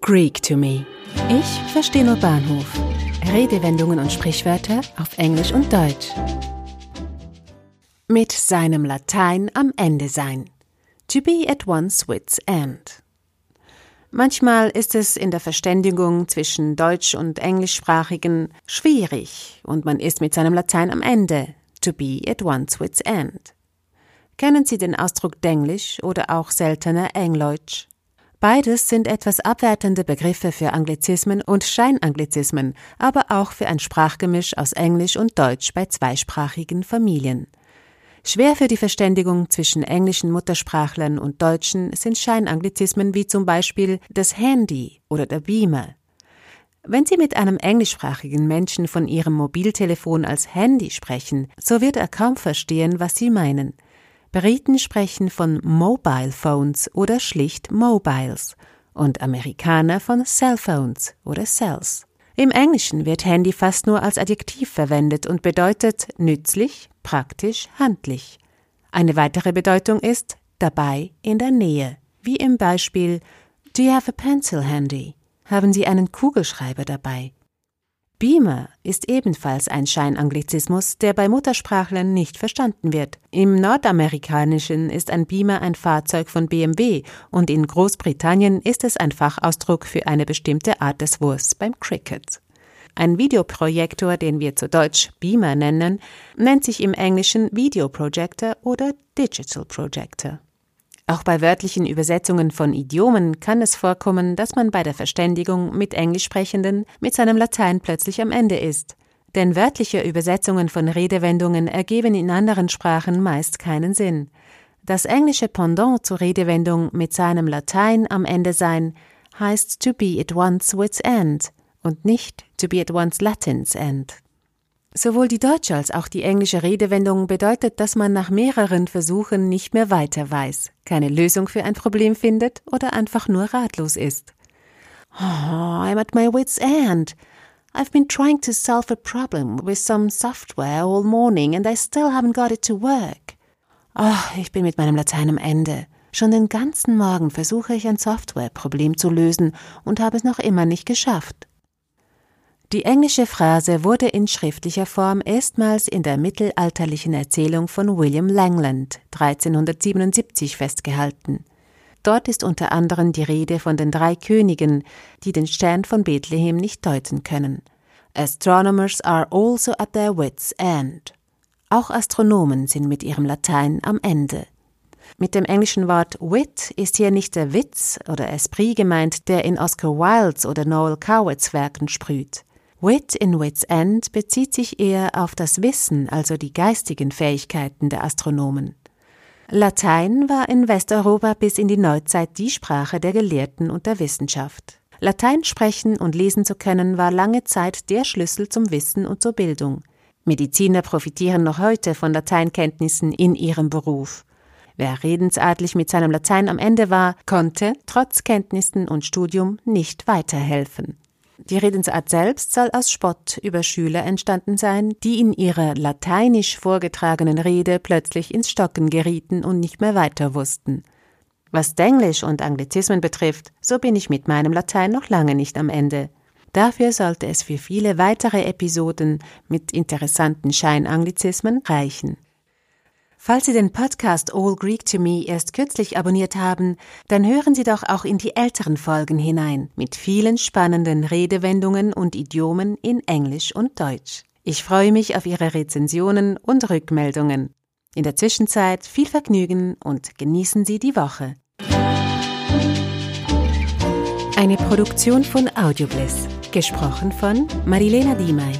Greek to me. Ich verstehe nur Bahnhof. Redewendungen und Sprichwörter auf Englisch und Deutsch. Mit seinem Latein am Ende sein. To be at one's wit's end. Manchmal ist es in der Verständigung zwischen Deutsch- und Englischsprachigen schwierig und man ist mit seinem Latein am Ende. To be at one's wit's end. Kennen Sie den Ausdruck Denglisch oder auch seltener Engleutsch? Beides sind etwas abwertende Begriffe für Anglizismen und Scheinanglizismen, aber auch für ein Sprachgemisch aus Englisch und Deutsch bei zweisprachigen Familien. Schwer für die Verständigung zwischen englischen Muttersprachlern und Deutschen sind Scheinanglizismen wie zum Beispiel das Handy oder der Beamer. Wenn Sie mit einem englischsprachigen Menschen von Ihrem Mobiltelefon als Handy sprechen, so wird er kaum verstehen, was Sie meinen. Briten sprechen von Mobile Phones oder schlicht Mobiles und Amerikaner von Cellphones oder Cells. Im Englischen wird Handy fast nur als Adjektiv verwendet und bedeutet nützlich, praktisch, handlich. Eine weitere Bedeutung ist dabei in der Nähe, wie im Beispiel Do you have a pencil handy? Haben Sie einen Kugelschreiber dabei? Beamer ist ebenfalls ein Scheinanglizismus, der bei Muttersprachlern nicht verstanden wird. Im Nordamerikanischen ist ein Beamer ein Fahrzeug von BMW und in Großbritannien ist es ein Fachausdruck für eine bestimmte Art des Wurfs beim Cricket. Ein Videoprojektor, den wir zu Deutsch Beamer nennen, nennt sich im Englischen Videoprojector oder Digital Projector. Auch bei wörtlichen Übersetzungen von Idiomen kann es vorkommen, dass man bei der Verständigung mit Englischsprechenden mit seinem Latein plötzlich am Ende ist. Denn wörtliche Übersetzungen von Redewendungen ergeben in anderen Sprachen meist keinen Sinn. Das englische Pendant zur Redewendung mit seinem Latein am Ende sein heißt to be at one's wit's end und nicht to be at one's Latin's end. Sowohl die deutsche als auch die englische Redewendung bedeutet, dass man nach mehreren Versuchen nicht mehr weiter weiß, keine Lösung für ein Problem findet oder einfach nur ratlos ist. Oh, I'm at my wit's end. I've been trying to solve a problem with some software all morning and I still haven't got it to work. Oh, ich bin mit meinem Latein am Ende. Schon den ganzen Morgen versuche ich ein Softwareproblem zu lösen und habe es noch immer nicht geschafft. Die englische Phrase wurde in schriftlicher Form erstmals in der mittelalterlichen Erzählung von William Langland 1377 festgehalten. Dort ist unter anderem die Rede von den drei Königen, die den Stern von Bethlehem nicht deuten können. Astronomers are also at their wits' end. Auch Astronomen sind mit ihrem Latein am Ende. Mit dem englischen Wort Wit ist hier nicht der Witz oder Esprit gemeint, der in Oscar Wildes oder Noel Cowards Werken sprüht. Wit in Wits End bezieht sich eher auf das Wissen, also die geistigen Fähigkeiten der Astronomen. Latein war in Westeuropa bis in die Neuzeit die Sprache der Gelehrten und der Wissenschaft. Latein sprechen und lesen zu können war lange Zeit der Schlüssel zum Wissen und zur Bildung. Mediziner profitieren noch heute von Lateinkenntnissen in ihrem Beruf. Wer redensartlich mit seinem Latein am Ende war, konnte, trotz Kenntnissen und Studium, nicht weiterhelfen. Die Redensart selbst soll aus Spott über Schüler entstanden sein, die in ihrer lateinisch vorgetragenen Rede plötzlich ins Stocken gerieten und nicht mehr weiter wussten. Was Denglisch und Anglizismen betrifft, so bin ich mit meinem Latein noch lange nicht am Ende. Dafür sollte es für viele weitere Episoden mit interessanten Scheinanglizismen reichen. Falls Sie den Podcast All Greek to Me erst kürzlich abonniert haben, dann hören Sie doch auch in die älteren Folgen hinein mit vielen spannenden Redewendungen und Idiomen in Englisch und Deutsch. Ich freue mich auf Ihre Rezensionen und Rückmeldungen. In der Zwischenzeit viel Vergnügen und genießen Sie die Woche. Eine Produktion von Audiobliss, gesprochen von Marilena Diemey.